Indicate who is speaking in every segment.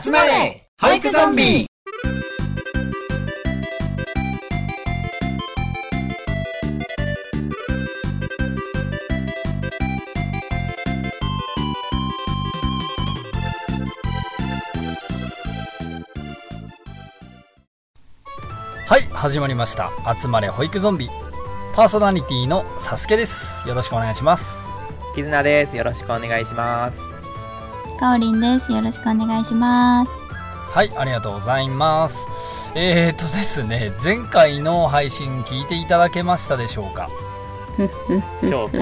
Speaker 1: 集まれ俳句ゾンビ。
Speaker 2: はい始まりました。集まれ保育ゾンビ。パーソナリティのサスケです。よろしくお願いします。
Speaker 3: 絆です。よろしくお願いします。
Speaker 4: かおりんです。よろしくお願いします。
Speaker 2: はいありがとうございますえーとですね前回の配信聞いていただけましたでしょうか？
Speaker 3: 消化。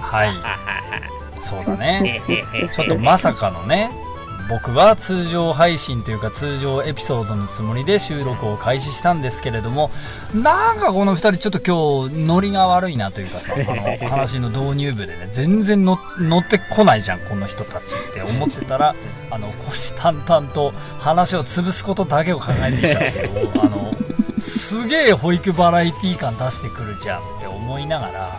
Speaker 2: はい
Speaker 3: あはは。
Speaker 2: そうだね ちょっとまさかのね僕は通常配信というか通常エピソードのつもりで収録を開始したんですけれどもなんかこの2人ちょっと今日ノリが悪いなというかさ あの話の導入部でね全然の乗ってこないじゃんこの人たちって思ってたらあの虎視眈々と話を潰すことだけを考えていたけどあのすげえ保育バラエティー感出してくるじゃんって思いながら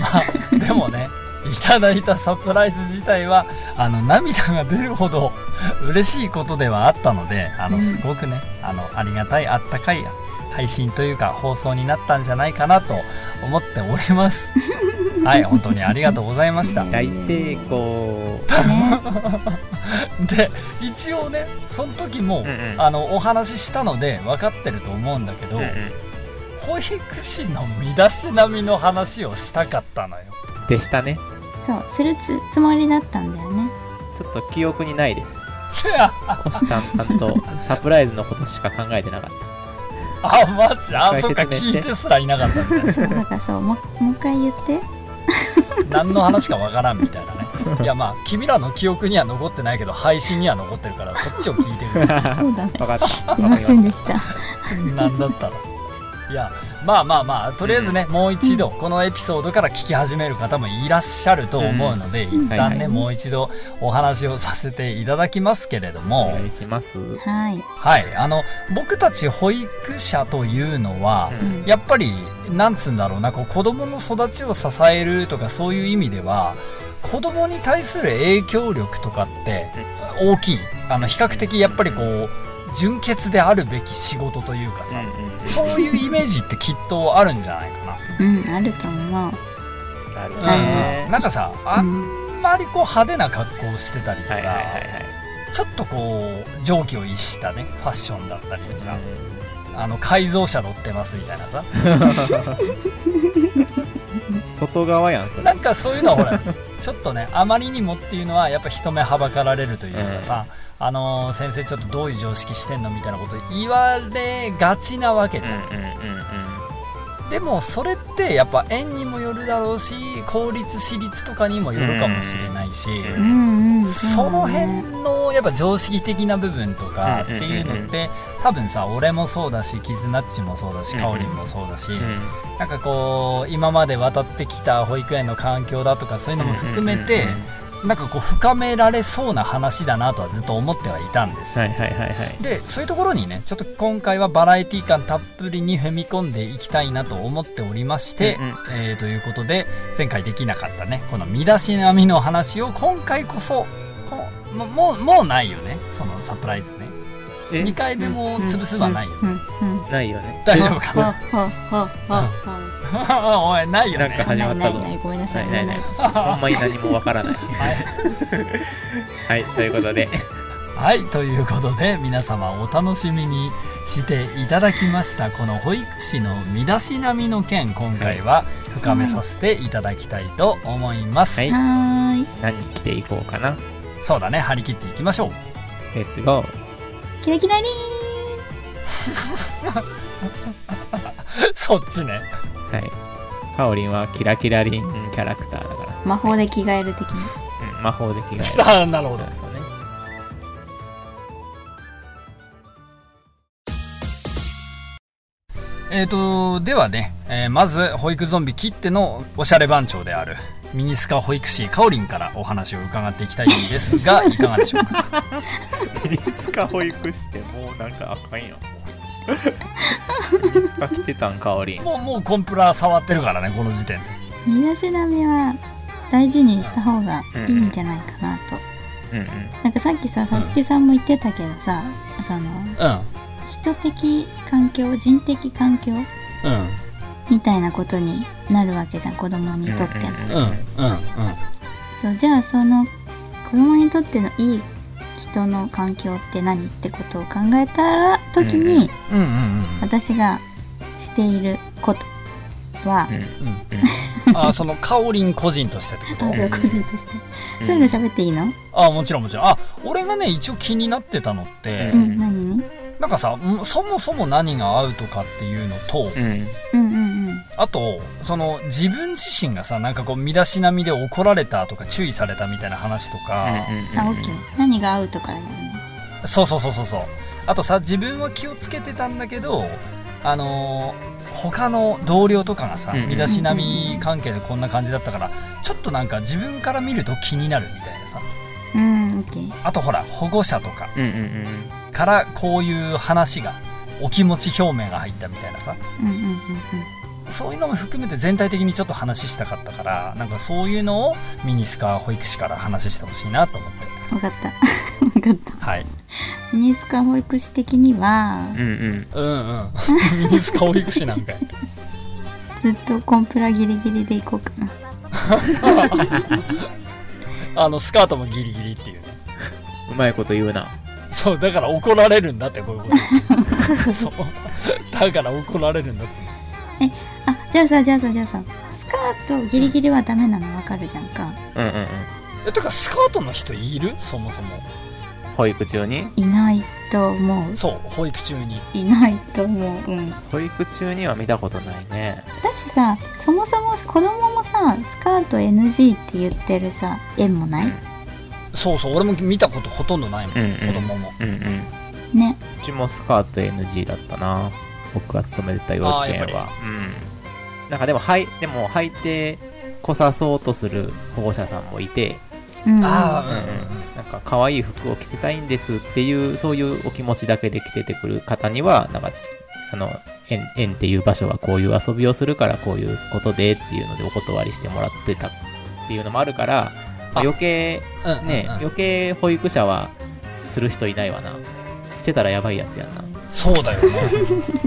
Speaker 2: まあでもねいただいたサプライズ自体はあの涙が出るほど 嬉しいことではあったのであのすごくね、あのありがたいあったかい配信というか放送になったんじゃないかなと思っております。はい本当にありがとうございました。
Speaker 3: 大成功。
Speaker 2: で一応ねその時も、
Speaker 3: うんうん。
Speaker 2: あのお話ししたので分かってると思うんだけど、
Speaker 3: うんうん。
Speaker 2: 保育士の身だしなみの話をしたかったのよ。
Speaker 3: でしたね。
Speaker 4: そう、するつつもりだったんだよね。
Speaker 3: ちょっと記憶にないです。虎視眈々とサプライズのことしか考えてなかっ
Speaker 2: あマジ？あそっか聞いてすらいなかったんだね
Speaker 4: そう、だからそう、もうもう一回言って。
Speaker 2: 何の話かわからんみたいなねいやまあ君らの記憶には残ってないけど配信には残ってるからそっちを聞いてる
Speaker 3: た。
Speaker 4: そうだね。
Speaker 3: わかった。
Speaker 4: すいませんでした。
Speaker 2: なんだったらいやまあまあまあとりあえずね、もう一度このエピソードから聞き始める方もいらっしゃると思うので、
Speaker 4: ん。
Speaker 2: 一旦ね、
Speaker 3: はいはい。
Speaker 2: もう一度お話をさせていただきますけれど
Speaker 3: お
Speaker 2: も、
Speaker 3: 願いします。うん
Speaker 4: はい。
Speaker 2: はい。あの僕たち保育者というのは、
Speaker 4: うん。
Speaker 2: やっぱりなんつうんだろうなこう子供の育ちを支えるとかそういう意味では子供に対する影響力とかって大きい。あの比較的やっぱりこう純潔であるべき仕事というかさ、そういうイメージってきっとあるんじゃないか
Speaker 4: うん、あると思う。
Speaker 3: なるほど
Speaker 2: な、
Speaker 3: ね
Speaker 2: うん。なんかさあ
Speaker 4: うん
Speaker 2: んまりこう派手な格好をしてたりとか、
Speaker 3: はいはいはい
Speaker 2: ちょっとこう常軌を逸したねファッションだったりとか、
Speaker 3: はい。
Speaker 2: あの改造車乗ってますみたいなさ
Speaker 3: 外側やん、それ。
Speaker 2: なんかそういうのはほらちょっとねあまりにもっていうのはやっぱ人目はばかられるというかさ、あのー先生ちょっとどういう常識してんのみたいなこと言われがちなわけじゃん、
Speaker 3: うんうんうん
Speaker 2: でもそれってやっぱ園にもよるだろうし公立私立とかにもよるかもしれないし、
Speaker 3: う
Speaker 4: うんうん。
Speaker 2: その辺のやっぱ常識的な部分とかって
Speaker 3: うん
Speaker 2: いうのって多分さ俺もそうだしキズナッチもそうだし
Speaker 3: うん
Speaker 2: かおりん。もそうだし、
Speaker 3: うん。
Speaker 2: なんかこう今まで渡ってきた保育園の環境だとかそういうのも含めて、
Speaker 3: うんうんうん
Speaker 2: なんかこう深められそうな話だなとはずっと思ってはいたんですよ。
Speaker 3: はいはいはいはい。
Speaker 2: でそういうところにねちょっと今回はバラエティ感たっぷりに踏み込んでいきたいなと思っておりまして、
Speaker 3: うんうん。
Speaker 2: えーということで前回できなかったねこの身だしなみの話を今回こそこももうもうないよねそのサプライズね。
Speaker 3: え
Speaker 2: 2回目も潰すはないよ、
Speaker 4: うんうん。
Speaker 3: ないよね。
Speaker 2: 大丈夫か
Speaker 4: ははははは。
Speaker 2: おいないよね
Speaker 3: なんか始まったぞ
Speaker 4: ごめんなさ。
Speaker 3: ないいないない
Speaker 4: ごめん
Speaker 3: まに何もわからない。はい、ということで、
Speaker 2: はいということで皆様お楽しみにしていただきましたこの保育士の身だしなみの件今回は深めさせていただきたいと思います、
Speaker 3: はい
Speaker 4: はーい。
Speaker 3: 何着ていこうかな。
Speaker 2: そうだね張り切っていきましょう
Speaker 3: レッツゴー。
Speaker 4: キラキラリ
Speaker 2: そっちね
Speaker 3: はい。かおりんはキラキラリンキャラクターだから。
Speaker 4: ーン魔法で着替える的に。
Speaker 3: うん、魔法で着替える。
Speaker 2: さあなるほどえーとではね、えーまず保育ゾンビ切ってのおしゃれ番長であるミニスカ保育士かおりんからお話を伺っていきたいんですが いかがでしょうか？
Speaker 3: ミニスカ保育してもうなんかあかんやん。ミニスカ着てたんかおりん。
Speaker 2: もうもうコンプラ触ってるからねこの時点で。
Speaker 4: 身だしなみは大事にした方がいいんじゃないかなと。
Speaker 3: うんうん
Speaker 4: なんかさっきさ、さつきさんも言ってたけどさ、その、
Speaker 2: うん
Speaker 4: 人的環境、人的環境
Speaker 2: うん。
Speaker 4: みたいなことになるわけじゃん、子供にとっての。
Speaker 2: うんうんうん。
Speaker 4: そう、じゃあその、子供にとってのいい人の環境って何ってことを考えたら、時に、私がしていることは、
Speaker 3: うん
Speaker 2: うんうん。あそのかおりん個人としてってこと？
Speaker 4: あそう個人として、そういうの喋っていいの？
Speaker 2: あもちろんもちろん。あ俺がね一応気になってたのって、
Speaker 3: う
Speaker 4: うんん、何に？
Speaker 2: なんかさんそもそも何が合うとかっていうのと、
Speaker 3: うん
Speaker 4: うんうん
Speaker 2: あとその自分自身がさなんかこう身だしなみで怒られたとか注意されたみたいな話とか、
Speaker 4: うん。あ、オッケー。何が合うとかね。
Speaker 2: そうそうそうそうそうあとさ自分は気をつけてたんだけどあのー他の同僚とかがさ
Speaker 3: うん
Speaker 2: 身だしなみ関係でこんな感じだったからちょっとなんか自分から見ると気になるみたいなさ
Speaker 4: うん、オッケー。
Speaker 2: あとほら保護者とか
Speaker 3: うんうんうん
Speaker 2: からこういう話がお気持ち表明が入ったみたいなさ
Speaker 4: うんうんうんうん。
Speaker 2: そういうのも含めて全体的にちょっと話したかったからなんかそういうのをミニスカ保育士から話してほしいなと思って
Speaker 4: わかった。わかった。
Speaker 2: はい
Speaker 4: ミニスカ保育士的には、
Speaker 3: うんうん
Speaker 2: うんうん ミニスカ保育士なんかい
Speaker 4: ずっとコンプラギリギリでいこうかな。
Speaker 2: あのスカートもギリギリっていうね
Speaker 3: うまいこと言うな
Speaker 2: そうだから怒られるんだってこういうこと。そう。だから怒られるんだっつうの
Speaker 4: あ、じゃあさ、じゃあさ、じゃあさ、スカートギリギリはダメなの？わかるじゃんか。
Speaker 3: うんうんうん。
Speaker 2: えてかスカートの人いる？そもそも。
Speaker 3: 保育中に？
Speaker 4: いないと思
Speaker 2: そう保育中に。
Speaker 4: う。いないと思う。うん。
Speaker 3: 保育中には見たことないね。
Speaker 4: 私さ、そもそも子供もさ、スカート NG って言ってるさ、園もない？
Speaker 2: そうそう俺も見たことほとんどないもん、
Speaker 3: うんうん。
Speaker 2: 子供も。
Speaker 3: うんうん。
Speaker 4: ね。
Speaker 3: うちもスカート NG だったな。僕が勤めてた幼稚園は。うん。なんかでもはいでも履いてこさそうとする保護者さんもいて、
Speaker 4: うん。
Speaker 2: ああ
Speaker 3: うんうんなんか可愛い服を着せたいんですっていうそういうお気持ちだけで着せてくる方にはなんかつあの園園っていう場所はこういう遊びをするからこういうことでっていうのでお断りしてもらってたっていうのもあるから、まあ
Speaker 2: あ
Speaker 3: 余計
Speaker 2: うんうんうん。
Speaker 3: ね、余計保育者はする人いないわな。してたらやばいやつやんな。
Speaker 2: そうだよね。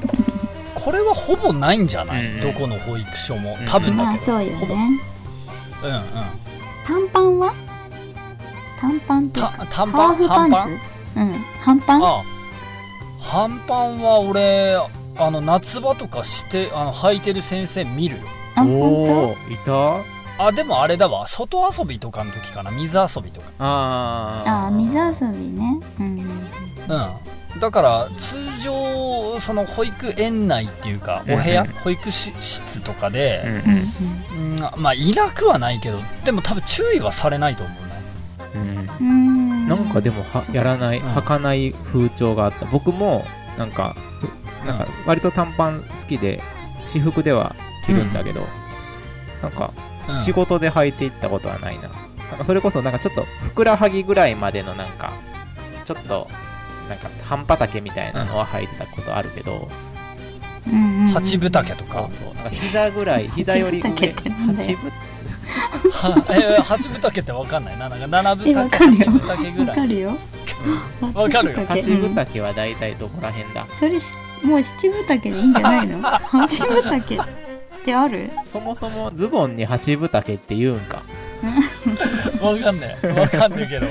Speaker 2: これはほぼないんじゃない、
Speaker 3: うんうん。
Speaker 2: どこの保育所も。
Speaker 3: うん
Speaker 2: 多分
Speaker 4: まあ
Speaker 2: だけど、
Speaker 4: そうよ
Speaker 2: ほぼ。
Speaker 4: ね。
Speaker 2: うんうん。
Speaker 4: 短パンは？短パンっていうか。
Speaker 2: た短パン？
Speaker 4: ハーフパンツ？
Speaker 2: 半
Speaker 4: うん。半パン？
Speaker 2: あ半パンは俺あの夏場とかしてあの履いてる先生見るよ。
Speaker 4: あ、本
Speaker 3: おおいた？
Speaker 2: あでもあれだわ。外遊びとかの時かな。水遊びとか。
Speaker 3: あ
Speaker 4: あー、水遊びね。うん。うん。
Speaker 2: うんだから通常その保育園内っていうかお部屋、
Speaker 3: うん。うん
Speaker 2: 保育し室とか
Speaker 3: うん。
Speaker 2: で、
Speaker 3: うん。
Speaker 2: うん。まあいなくはないけどでも多分注意はされないと思うね。
Speaker 3: うん。なんかでもはやらない、
Speaker 2: うん。
Speaker 3: 履かない風潮があった。僕もなんかふなんか割と短パン好きで私服では着るんだけど、なんか
Speaker 2: うん
Speaker 3: 仕事で履いていったことはないな,、なんかそれこそなんかちょっとふくらはぎぐらいまでのなんかちょっとなんか半端丈みたいなのは履いてたことあるけど、
Speaker 2: 八分丈と
Speaker 3: そう
Speaker 2: か
Speaker 3: そう。なんか膝ぐらい膝より上
Speaker 4: 八分？
Speaker 3: 八分
Speaker 2: はえ八分丈ってわかんない？ななんか七分
Speaker 4: え
Speaker 2: 丈
Speaker 4: わかるよ。
Speaker 2: 八分丈ぐらい。
Speaker 4: わかるよ。
Speaker 2: わかるよ。
Speaker 3: 八分
Speaker 4: うん
Speaker 3: 丈は大体どこら辺だ？
Speaker 4: それしもう七分丈でいいんじゃないの？八分丈ってある？
Speaker 3: そもそもズボンに八分丈って言うんか。
Speaker 2: わかんない。わかんないけど。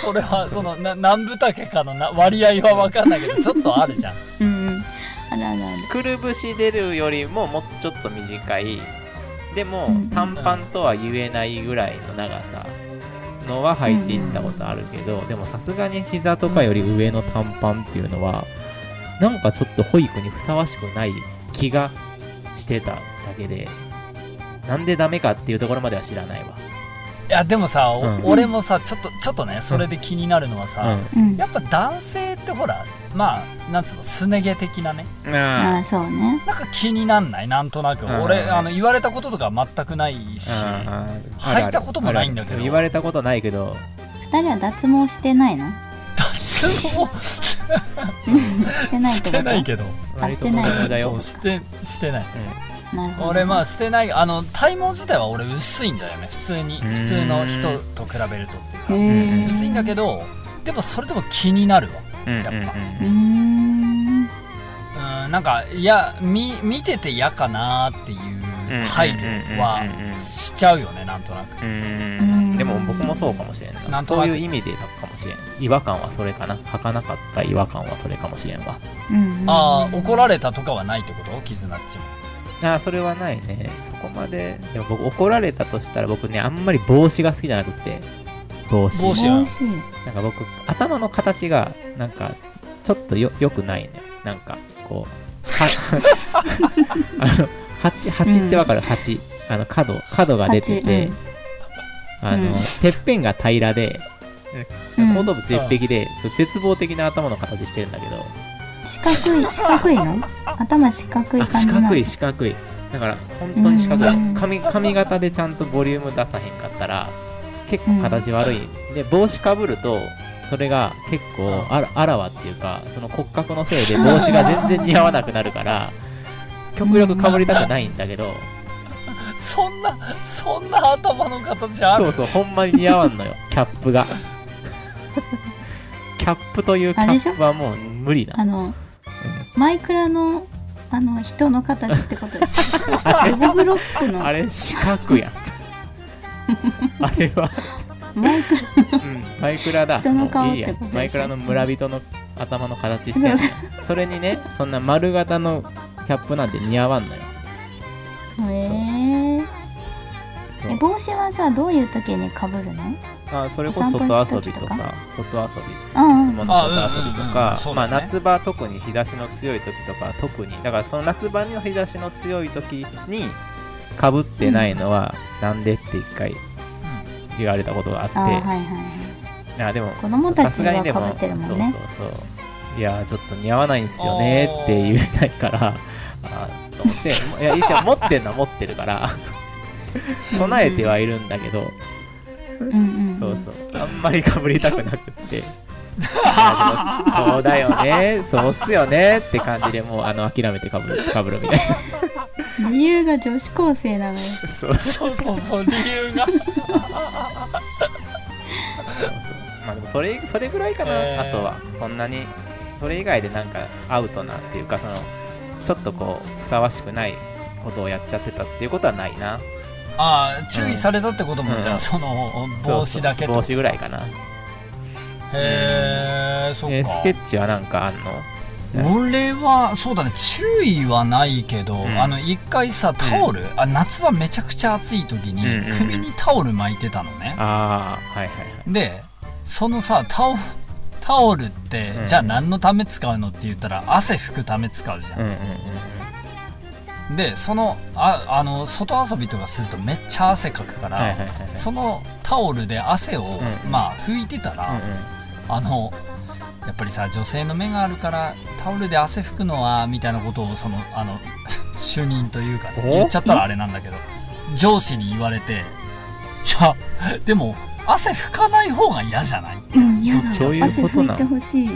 Speaker 2: それはそのな何分丈かのな割合はわかんないけどちょっとあるじゃん。
Speaker 4: うんうん。あるあるある。
Speaker 3: くるぶし出るよりももうちょっと短い。でも
Speaker 4: うん。
Speaker 3: 短パンとは言えないぐらいの長さ。のは履いていったことあるけど、でもさすがに膝とかより上の短パンっていうのはなんかちょっと保育にふさわしくない気がしてただけでなんでダメかっていうところまでは知らないわ。
Speaker 2: いやでもさ、お
Speaker 3: うん。
Speaker 2: 俺もさちょっとちょっとねそれで気になるのはさ、
Speaker 4: うん。
Speaker 2: やっぱ男性ってほらまあなんつうのすね毛的なね。
Speaker 3: うん。
Speaker 4: ああ、そうね。
Speaker 2: なんか気になんない？なんとなく。
Speaker 3: うん。
Speaker 2: 俺あの言われたこととか全くないし
Speaker 3: あ
Speaker 2: 履いたこともないんだけど。
Speaker 3: 言われたことないけど。
Speaker 4: 二人は脱毛してないの？
Speaker 2: 脱毛？
Speaker 4: してないっ
Speaker 2: してないけど。
Speaker 3: 割と
Speaker 4: してない
Speaker 2: してしてない。
Speaker 4: なるほど
Speaker 2: 俺まあしてないあの体毛自体は俺薄いんだよね。普通に。普通の人と比べるとっていうか。薄いんだけどでもそれでも気になるわ。
Speaker 3: うんうんうん。
Speaker 2: やっぱ。
Speaker 4: うーん。
Speaker 2: うんなんかいや見見てて嫌かなっていう配慮はしちゃうよねなんとなく。
Speaker 3: でも僕もそうかもしれんな。
Speaker 2: なんとなく。
Speaker 3: そういう意味でだかもしれん。違和感はそれかな。儚かった違和感はそれかもしれんわ。
Speaker 4: うん
Speaker 2: ああ怒られたとかはないってこと？キズナッチも
Speaker 3: ああそれはないね。そこまで。でも僕怒られたとしたら僕ねあんまり帽子が好きじゃなくて。帽子。
Speaker 2: 帽子は。
Speaker 3: なんか僕頭の形がなんかちょっとよよくないね。なんかこうは あの鉢鉢ってわかる？鉢あの角角が出てて、あの、
Speaker 4: うん。
Speaker 3: てっぺんが平らで
Speaker 4: うん。
Speaker 3: 後頭部絶壁で、絶望的な頭の形してるんだけど
Speaker 4: 四角い 四角いの？頭四角い
Speaker 3: あ
Speaker 4: 感じなの？
Speaker 3: 四角い四角い。だから本当に四角い、
Speaker 4: うん。
Speaker 3: 髪髪型でちゃんとボリューム出さへんかったら結構形悪い、で帽子かぶるとそれが結構あらあらわっていうかその骨格のせいで帽子が全然似合わなくなるから極力かぶりたくないんだけど、
Speaker 2: そんなそんな頭の形ある？
Speaker 3: そうそうほんまに似合わんのよ。キャップが。キャップというキャップはもう無理だ。
Speaker 4: あのマイクラのあの人の形ってことでしょ？ブロックの。
Speaker 3: あれ四角や。ん あれは。
Speaker 4: マイクラ。
Speaker 3: うん、マイクラだ。
Speaker 4: 人の顔ってこと
Speaker 3: マイクラの村人の頭の形して
Speaker 4: そ
Speaker 3: れにね、そんな丸型のキャップなんて似合わんのよ。
Speaker 4: うへええ帽子はさどういう時にかぶるの？
Speaker 3: あそれこそ外遊びと
Speaker 4: か。
Speaker 3: か、外遊び、
Speaker 4: あ
Speaker 3: いつもの外遊びと
Speaker 2: あうんうんうん
Speaker 3: かまあ夏場特に日差しの強い時とかは特に、だからその夏場の日差しの強い時にかぶってないのはなんでって一回言われたことがあって、
Speaker 4: あはいはいはい。
Speaker 3: あでも
Speaker 4: 子供たちは
Speaker 3: さすがにでも
Speaker 4: 被ってるもんね。
Speaker 3: そうそうそう。いやーちょっと似合わないんですよねって言えないから。あーと思って。いや一応持ってんのは持ってるから 備えてはいるんだけど、
Speaker 4: うんうん。
Speaker 3: そうそう。あんまりかぶりたくなくって。いやでもそうだよね。そうっすよねって感じでもうあの諦めてかぶるかぶるみたい
Speaker 4: 理由が女子高生なのよ。
Speaker 3: なそうそう。
Speaker 2: そうそうそう理由が。
Speaker 3: そう。まあでもそれそれぐらいかな、
Speaker 2: えー。
Speaker 3: あとはそんなにそれ以外でなんかアウトなっていうかそのちょっとこうふさわしくないことをやっちゃってたっていうことはないな
Speaker 2: ああ注意されたってことも、
Speaker 3: うん。
Speaker 2: じゃあその帽子だけ
Speaker 3: 帽子ぐらいかな。
Speaker 2: へえそっか。
Speaker 3: えースケッチはなんかあんの？
Speaker 2: 俺はそうだね注意はないけど、
Speaker 3: ん。
Speaker 2: あの一回さタオル、あ夏場めちゃくちゃ暑い時に
Speaker 3: うんうんうん。
Speaker 2: 首にタオル巻いてたのね、
Speaker 3: ああはいはいはい。
Speaker 2: でそのさタオタオルって、
Speaker 3: うん。
Speaker 2: じゃあ何のため使うのって言ったら汗拭くため使うじゃん。
Speaker 3: うんうんうん
Speaker 2: でそのああの外遊びとかするとめっちゃ汗かくから、
Speaker 3: はいはいはいはい。
Speaker 2: そのタオルで汗を、
Speaker 3: うん
Speaker 2: まあ拭いてたら、
Speaker 3: うんうん。
Speaker 2: あのやっぱりさ女性の目があるからタオルで汗拭くのはみたいなことをそのあの 主任というか、ね、
Speaker 3: お？
Speaker 2: 言っちゃったらあれなんだけど上司に言われていやでも汗拭かない方が嫌じゃない？
Speaker 4: うんやだ。
Speaker 3: そういう
Speaker 4: 汗
Speaker 3: ことなの。
Speaker 4: 拭いてほしいよ。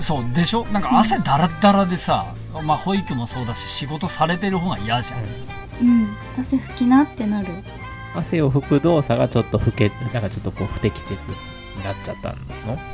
Speaker 2: そうでしょ？なんか汗だらだらでさ、まあ保育もそうだし仕事されてる方が嫌じゃん、
Speaker 4: うん。汗拭きなってなる。
Speaker 3: 汗を拭く動作がちょっと老けなんかちょっとこう不適切になっちゃったの？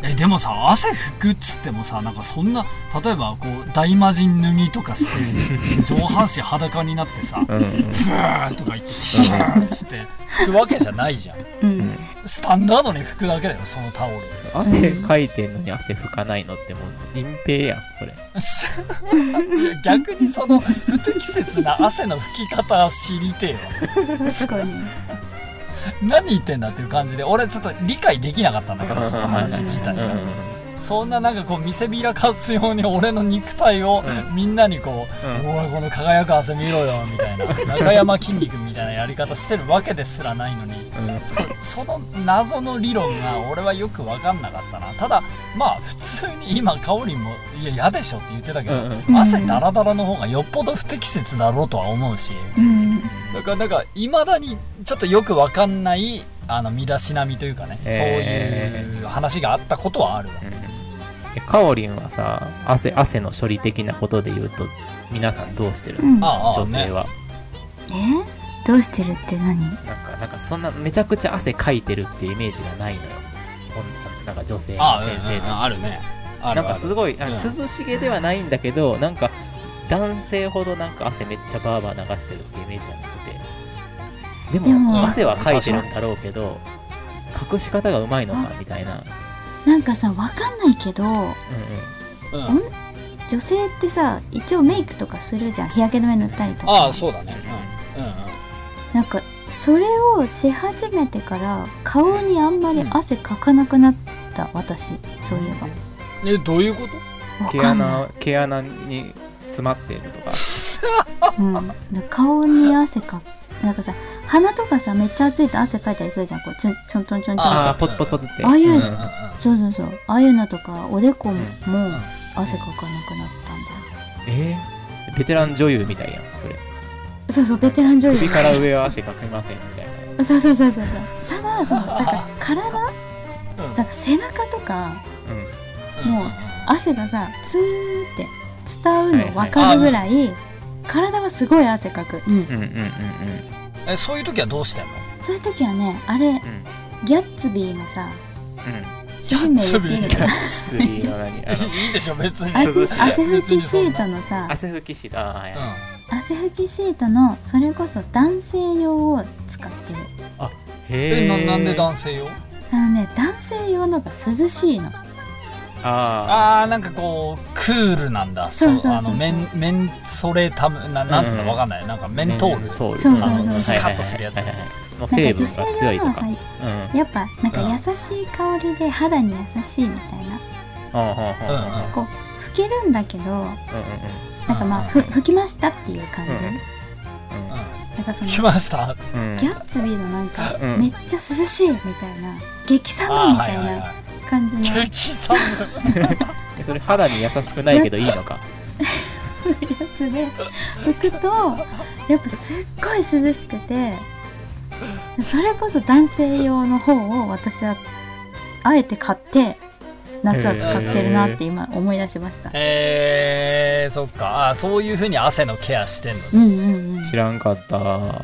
Speaker 2: えでもさ汗拭くっつってもさなんかそんな例えばこう大魔神脱ぎとかして上半身裸になってさ
Speaker 3: うん。うん
Speaker 2: ブーとか言ってシャーっつって拭くわけじゃないじゃん。
Speaker 4: うん、
Speaker 2: スタンダードに拭くだけだよそのタオル。
Speaker 3: 汗かいてんのに汗拭かないのってもう隠蔽やんそれ。
Speaker 2: 逆にその不適切な汗の拭き方知りてえわ。
Speaker 4: 確かに。
Speaker 2: 何言ってんだっていう感じで俺ちょっと理解できなかったんだけどその 話自体
Speaker 3: うんうんうん
Speaker 2: そんななんかこう見せびらかすように俺の肉体を
Speaker 3: う
Speaker 2: みんなにこう、
Speaker 3: うん。
Speaker 2: おいこの輝く汗見ろよみたいな。中山筋肉みたいなやり方してるわけですらないのに。
Speaker 3: うん。
Speaker 2: その謎の理論が俺はよく分かんなかったな。ただまあ普通に今かおりんもいや嫌でしょって言ってたけど、
Speaker 3: うん
Speaker 2: 汗ダラダラの方がよっぽど不適切だろうとは思うし。
Speaker 4: うん。
Speaker 2: だからなんかいまだにちょっとよく分かんないあの身だしなみというかね、
Speaker 3: へー。
Speaker 2: そういう話があったことはあるわ
Speaker 3: えかおりんはさ汗汗の処理的なことで言うと皆さんどうしてる？の
Speaker 4: うん。
Speaker 3: 女性は、
Speaker 4: え？どうしてるって何？
Speaker 3: なんかなんかそんなめちゃくちゃ汗かいてるっていうイメージがないのよ。なんか女性
Speaker 2: あ
Speaker 3: の先生たち。
Speaker 2: あるね。ある
Speaker 3: なんかすごい、涼しげではないんだけどなんか男性ほどなんか汗めっちゃバーバー流してるっていうイメージがなくて。でも
Speaker 4: でも
Speaker 3: 汗はかいてるんだろうけど隠し方がうまいのかみたいな
Speaker 4: なんかさわかんないけど
Speaker 3: うんうん。
Speaker 2: うん。
Speaker 4: 女性ってさ一応メイクとかするじゃん。日焼け止め塗ったりとか。
Speaker 2: ああそうだね。うん。うんうん。
Speaker 4: なんかそれをし始めてから顔にあんまり汗かかなくなった、私。そういえば。
Speaker 2: えどういうこと？
Speaker 3: 毛穴毛穴に詰まってるとか。
Speaker 4: うん、で顔に汗かなんかさ鼻とかさめっちゃ暑いと汗かいたりするじゃん。こうちょんちょんちょんちょんちょん
Speaker 3: ああポツポツポツって。
Speaker 4: ああいう
Speaker 2: うん
Speaker 3: ん
Speaker 2: うんうん。
Speaker 4: そうそうそう。ああいうのとかおでこも,、汗かかなくなったんだよ。
Speaker 3: えー、ベテラン女優みたいやんそれ。
Speaker 4: そうそうベテラン女優。
Speaker 3: 首から上は汗かきませんみたいな。
Speaker 4: そうそうそうそうそう。ただそのだから体だ
Speaker 2: うん。
Speaker 4: から背中とか
Speaker 3: うん。
Speaker 4: もう汗がさツーって伝うの分かるぐらい、体はすごい汗かく、うん、
Speaker 3: うんうんうん
Speaker 2: えそういう時はどうしてんの？
Speaker 4: そういう時はねあれ
Speaker 3: うん。うん
Speaker 4: ギャッツビーのさ
Speaker 3: うん。
Speaker 4: 商品名言っていいのか
Speaker 2: いいでしょ別に。
Speaker 4: 汗
Speaker 3: 涼しい
Speaker 4: 汗拭きシートのさ。
Speaker 3: 汗拭きシート。あーはいはい。
Speaker 4: 汗拭きシートのそれこそ男性用を使ってる。
Speaker 2: え
Speaker 3: へ
Speaker 2: ななんで
Speaker 3: だ
Speaker 2: 男性用？
Speaker 4: あのね男性用のが涼しいの
Speaker 3: あ
Speaker 2: あーなんかこうクールなんだ。
Speaker 4: そうそうそう
Speaker 2: あのメンメンソレタムななんつうの
Speaker 3: うん
Speaker 2: わかんない。なんかメ
Speaker 3: あ
Speaker 2: ントール。
Speaker 3: そう
Speaker 4: そうそう
Speaker 2: スカッとするやつ。
Speaker 3: はいはいはい。はいの
Speaker 4: なん
Speaker 3: 成分
Speaker 4: か女性
Speaker 3: が強いとか
Speaker 4: やっぱなんか優しい香りで肌に優しいみたいな。こう拭けるんだけど
Speaker 3: うんうん
Speaker 4: なんかまあふ拭きましたっていう感じ、
Speaker 3: うん。
Speaker 4: なんかその
Speaker 2: 来ました？
Speaker 4: ギャッツビーのなんか
Speaker 3: うん。
Speaker 4: めっちゃ涼しいみたいな激寒いみたいな感じの。や
Speaker 2: 激寒
Speaker 3: えそれ肌に優しくないけどいいのか？
Speaker 4: つで拭くとやっぱすっごい涼しくてそれこそ男性用の方を私はあえて買って夏は使ってるなって今思い出しました。
Speaker 2: えー、そっか。あそういうふうに汗のケアしてんの
Speaker 4: うんうんうん。
Speaker 3: 知らんかった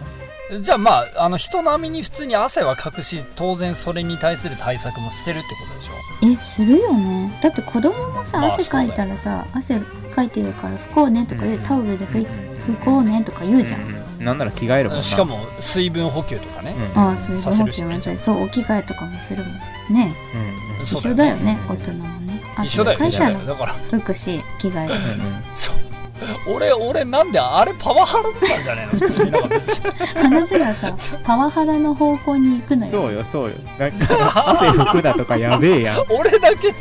Speaker 2: じゃあまああの人並みに普通に汗はかくし当然それに対する対策もしてるってことでしょ？
Speaker 4: えするよね。だって子供もさ
Speaker 2: まあ
Speaker 4: 汗かいたらさ汗かいてるから拭こうねとか言う
Speaker 3: うん。
Speaker 4: タオルで拭い拭こうねとか言うじゃん、
Speaker 3: うん。うんなんなら着替えるもんな。
Speaker 2: しかも水分補給とかね、
Speaker 3: うん。
Speaker 4: ああ水分補給もそうそうお着替えとかもするもんね。
Speaker 3: うん。うん。
Speaker 2: そう
Speaker 4: 一緒だよね大人もね。
Speaker 2: 一緒だよ一緒
Speaker 4: かいたら
Speaker 2: だから。
Speaker 4: 拭くし着替えるし。
Speaker 2: そう俺俺なんであれパワハラだったんじゃねえの？普通になんか別に。
Speaker 4: 話がさパワハラの方向に行くのよ。
Speaker 3: そうよそうよ。なんか汗拭くなとかやべえやん。
Speaker 2: 俺だけ違う。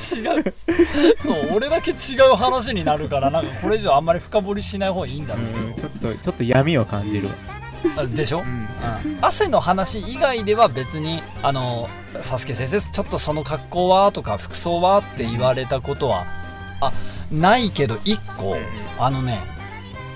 Speaker 2: そう俺だけ違う話になるからなんかこれ以上あんまり深掘りしない方がいいんだろう
Speaker 3: うんちょっとちょっと闇を感じる
Speaker 2: でしょ、
Speaker 3: うん。
Speaker 2: 汗の話以外では別にあの「サスケ先生ちょっとその格好は?」とか「服装は?」って言われたことはあないけど1個、あのね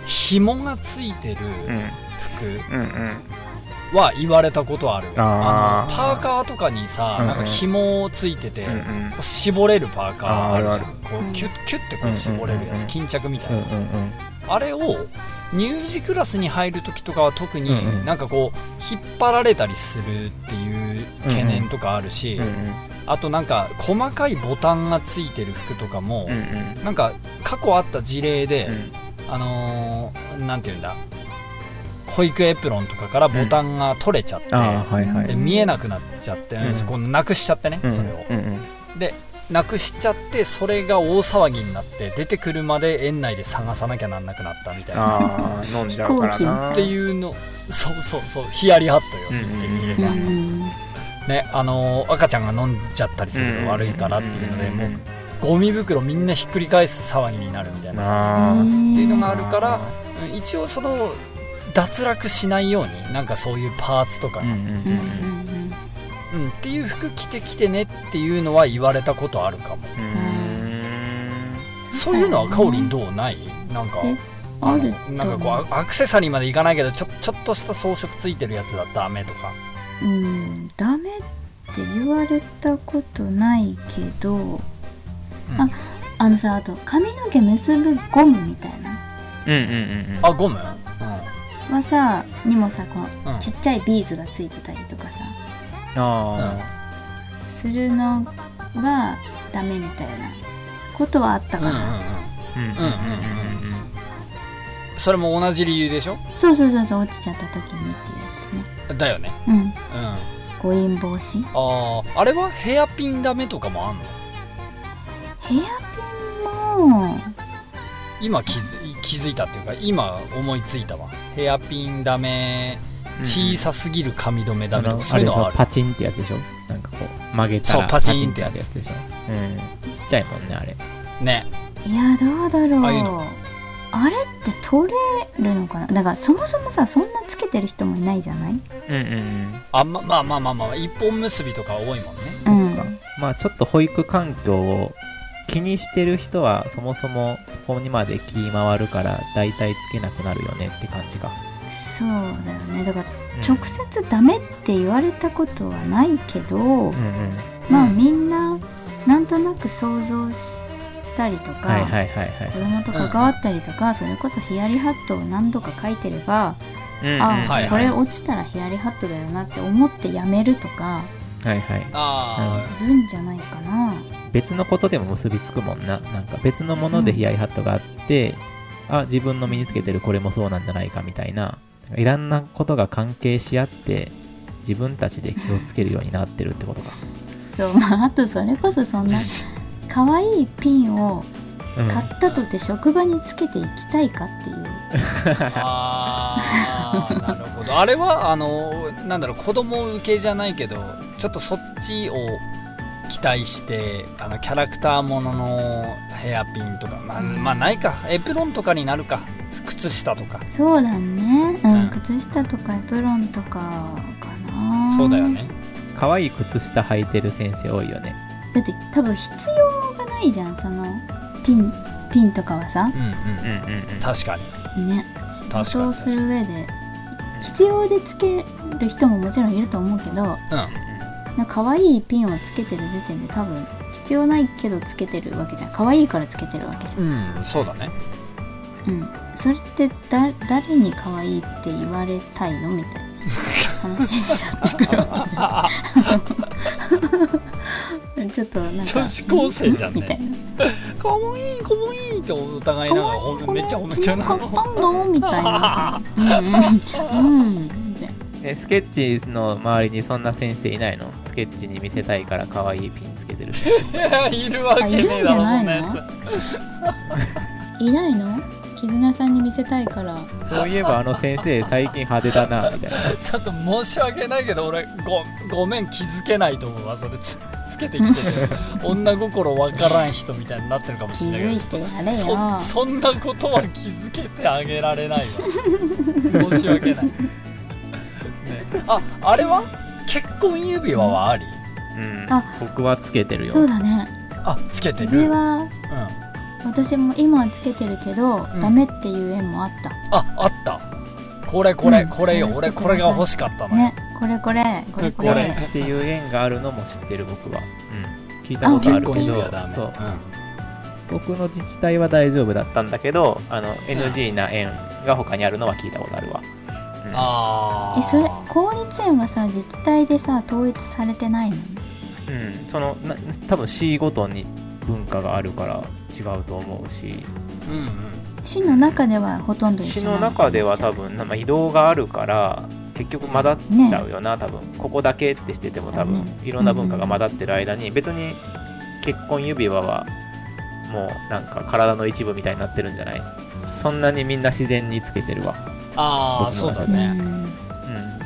Speaker 2: 紐がついてる
Speaker 3: うん。
Speaker 2: 服
Speaker 3: うんうん。
Speaker 2: は言われたことある。
Speaker 3: あー。
Speaker 2: のパーカーとかにさ、
Speaker 3: うんうん。
Speaker 2: なんか紐ついてて、
Speaker 3: うんうん。
Speaker 2: こう絞れるパーカーあるじゃん。こうキュッキュッてこう絞れるやつ、巾着みたいな、
Speaker 3: うんうんうん。
Speaker 2: あれを乳児クラスに入る時とかは特に
Speaker 3: うんうん。
Speaker 2: なんかこう引っ張られたりするっていう懸念とかあるし、
Speaker 3: うん
Speaker 2: あとなんか細かいボタンがついてる服とかも、
Speaker 3: うんうん。
Speaker 2: なんか過去あった事例で、
Speaker 3: うん。
Speaker 2: あのーなんていうんだ。保育エプロンとかからボタンが取れちゃって、
Speaker 3: ああはいはい。
Speaker 2: で見えなくなっちゃって、
Speaker 3: うん。
Speaker 2: こうなくしちゃってね、
Speaker 3: うん。
Speaker 2: それを。
Speaker 3: うんうん。
Speaker 2: でなくしちゃってそれが大騒ぎになって出てくるまで園内で探さなきゃなんなくなったみたいな。
Speaker 3: 飲んじゃうからな。
Speaker 2: っていうのそうそうそうヒヤリハットよ、
Speaker 3: うんうんうん
Speaker 2: 言ってみれ
Speaker 4: う
Speaker 2: ば
Speaker 4: ん
Speaker 2: ねあのー赤ちゃんが飲んじゃったりすると悪いからっていうので、もうゴミ袋みんなひっくり返す騒ぎになるみたいな。っていうのがあるからうん。一応その脱落しないようになんかそういうパーツとか、うん
Speaker 3: うんうんうん
Speaker 4: うん。うん。
Speaker 2: っていう服着てきてねっていうのは言われたことあるかも。
Speaker 3: うん。
Speaker 2: そういうのはかおりんどうない？なんか
Speaker 4: えあ
Speaker 2: なんかこうアアクセサリーまでいかないけどちょちょっとした装飾ついてるやつだったらダメとか
Speaker 4: うんダメって言われたことないけど、ああのさあと髪の毛結ぶゴムみたいな。
Speaker 3: うんうんうんうん。
Speaker 2: あゴム、
Speaker 4: はさにもさこう
Speaker 2: うん。
Speaker 4: ちっちゃいビーズがついてたりとかさ。
Speaker 3: あ
Speaker 4: するのがダメみたいな。ことはあったかな、
Speaker 2: うんうんうん
Speaker 3: あうんうんうんうん。
Speaker 2: それも同じ理由でしょ？
Speaker 4: そうそうそうそう落ちちゃった時にっていう
Speaker 2: だよね。
Speaker 4: うん。
Speaker 2: うん。
Speaker 4: 誤飲防止？
Speaker 2: あああれは？ヘアピンダメとかもあんの？
Speaker 4: ヘアピンも。
Speaker 2: 今気づ気づいたっていうか今思いついたわ。ヘアピンダメ小さすぎる髪留めダメとかそういうのはある。
Speaker 3: パチンってやつでしょ？なんかこう曲げたら
Speaker 2: そうパチンってやつ。
Speaker 3: パチンってやつでしょ？うん。ちっちゃいもんねあれ。
Speaker 2: ね。
Speaker 4: いやどうだろう。
Speaker 2: ああいうの
Speaker 4: あれって取れるのかな？だからそもそもさそんなつけてる人もいないじゃない？
Speaker 3: うんうんうん。
Speaker 2: あままあまあまあまあ一本結びとか多いもんね。
Speaker 4: うん。
Speaker 3: そっか。まあちょっと保育環境を気にしてる人はそもそもそこにまで気回るから大体つけなくなるよねって感じか、
Speaker 4: そうだよね。だから
Speaker 3: うん
Speaker 4: 直接ダメって言われたことはないけど、
Speaker 3: うんうん。
Speaker 4: まあ
Speaker 2: うん
Speaker 4: みんななんとなく想像したりとか、
Speaker 3: はいはいはい
Speaker 4: 子
Speaker 3: はい。
Speaker 4: 供と関わったりとか、それこそヒヤリハットを何度か書いてれば、
Speaker 3: うんうん
Speaker 4: あ、
Speaker 2: はい
Speaker 4: これ落ちたらヒヤリハットだよなって思ってやめるとか
Speaker 3: はいはい。
Speaker 2: あ
Speaker 4: するんじゃないかな、
Speaker 3: 別のことでも結びつくもんな。なんか別のものでヒヤリハットがあって、あ自分の身につけてるこれもそうなんじゃないかみたいな。いろんなことが関係し合って自分たちで気をつけるようになってるってことか、
Speaker 4: そうまああとそれこそそんな 可愛いピンを
Speaker 3: うん、
Speaker 4: 買ったとて職場につけていきたいかっていう。
Speaker 2: ああーなるほど。あれはあのなんだろう子供受けじゃないけどちょっとそっちを期待してあのキャラクターもののヘアピンとかまあ、まあないか。エプロンとかになるか。靴下とか。
Speaker 4: そうだね、うん
Speaker 2: うん。
Speaker 4: 靴下とかエプロンとかかな。
Speaker 2: そうだよね。
Speaker 3: 可愛い靴下履いてる先生多いよね。
Speaker 4: だって多分必要がないじゃんそのピンピンとかはさ。
Speaker 2: うんうん
Speaker 3: うんうん。うん
Speaker 2: 確かに。
Speaker 4: ね。仕事をする上で必要でつける人ももちろんいると思うけど
Speaker 2: うん。
Speaker 4: なんか可愛いピンをつけてる時点で多分必要ないけどつけてるわけじゃん。可愛いからつけてるわけじゃん、
Speaker 2: うんそうだね。
Speaker 4: うん、それってだ誰に可愛いって言われたいの？みたいな話になってくるわけじゃん ちょっとなんか
Speaker 2: 女子高生じゃんね。
Speaker 4: みたいな。
Speaker 2: かわいいかわいいってお互いなんかめっちゃ褒めてるな。
Speaker 4: 買ったんだみたいな。さうん。うん
Speaker 3: えスケッチの周りにそんな先生いないの？スケッチに見せたいから可愛いピンつけてる。
Speaker 2: いるわけねえだろそんなや
Speaker 4: いないの？絆さんに見せたいから。
Speaker 3: そういえばあの先生最近派手だなみたいな。
Speaker 2: つ ちょっと申し訳ないけど俺ごごめん気づけないと思うわそれつつけてきてて女心わからん人みたいになってるかもし
Speaker 4: 気
Speaker 2: れないけどそそんなことは気づけてあげられないわ。申し訳ない、ね、ああれは？結婚指輪はあり？
Speaker 3: うん。
Speaker 4: あ
Speaker 3: 僕はつけてるよ。
Speaker 4: そうだね。
Speaker 2: あつけて
Speaker 4: こ
Speaker 2: る
Speaker 4: れは
Speaker 2: うん。
Speaker 4: 私も今はつけてるけど、
Speaker 2: うん。
Speaker 4: ダメっていう縁もあった。
Speaker 2: ああった。これこれ、
Speaker 4: うん。
Speaker 2: これよ。俺これが欲しかったのよ、
Speaker 4: ねこれこれこれこれ。
Speaker 2: これ。
Speaker 3: っていう縁があるのも知ってる僕は、うん、聞いたことあ
Speaker 2: 結
Speaker 3: るけどそう。うん。僕の自治体は大丈夫だったんだけどあの NG な縁が他にあるのは聞いたことあるわ、うん。
Speaker 2: ああ
Speaker 4: えそれ公立園はさ自治体でさ統一されてないの？
Speaker 3: うん、そのな多分市ごとに文化があるから違うと思うし。
Speaker 2: うんうん。
Speaker 4: 市の中ではほとんど一
Speaker 3: 市
Speaker 4: 緒な
Speaker 3: の中では多分、まあ、移動があるから結局混ざっちゃうよな、多分。ここだけってしてても多分、
Speaker 4: うん。
Speaker 3: いろんな文化が混ざってる間に別に結婚指輪はもうなんか体の一部みたいになってるんじゃない？そんなにみんな自然につけてるわ、
Speaker 2: ああそうだね。
Speaker 4: ん。
Speaker 3: うん、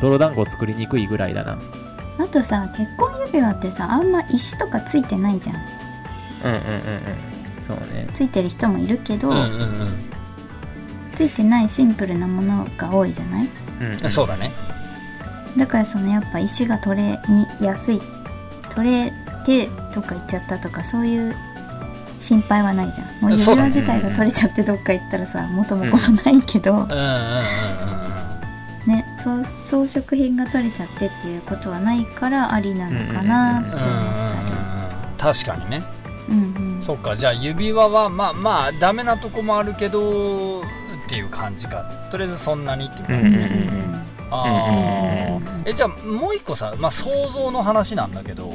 Speaker 3: 泥団子作りにくいぐらいだな。
Speaker 4: あとさ結婚指輪ってさあんま石とかついてないじゃん。
Speaker 3: うんうんうんうん。そうね。
Speaker 4: ついてる人もいるけど、
Speaker 2: うんうんうん。
Speaker 4: ついてないシンプルなものが多いじゃない？
Speaker 2: そうだね。
Speaker 4: だからそのやっぱ石が取れに安い。取れてどっか行っちゃったとかそういう心配はないじゃん。もう指輪自体が取れちゃってどっか行ったらさ元も子もないけど、
Speaker 2: うん。
Speaker 4: ねそう装飾品が取れちゃってっていうことはないからありなのかなって思った
Speaker 2: 確かにね。
Speaker 4: りうんうん。
Speaker 2: そっか。じゃあ指輪はまあまあダメなとこもあるけどっていう感じか。とりあえずそんなにっていう。か、
Speaker 3: うんうんうん。
Speaker 4: うんうん
Speaker 2: あーえじゃあもう一個さ、まあ、想像の話なんだけど、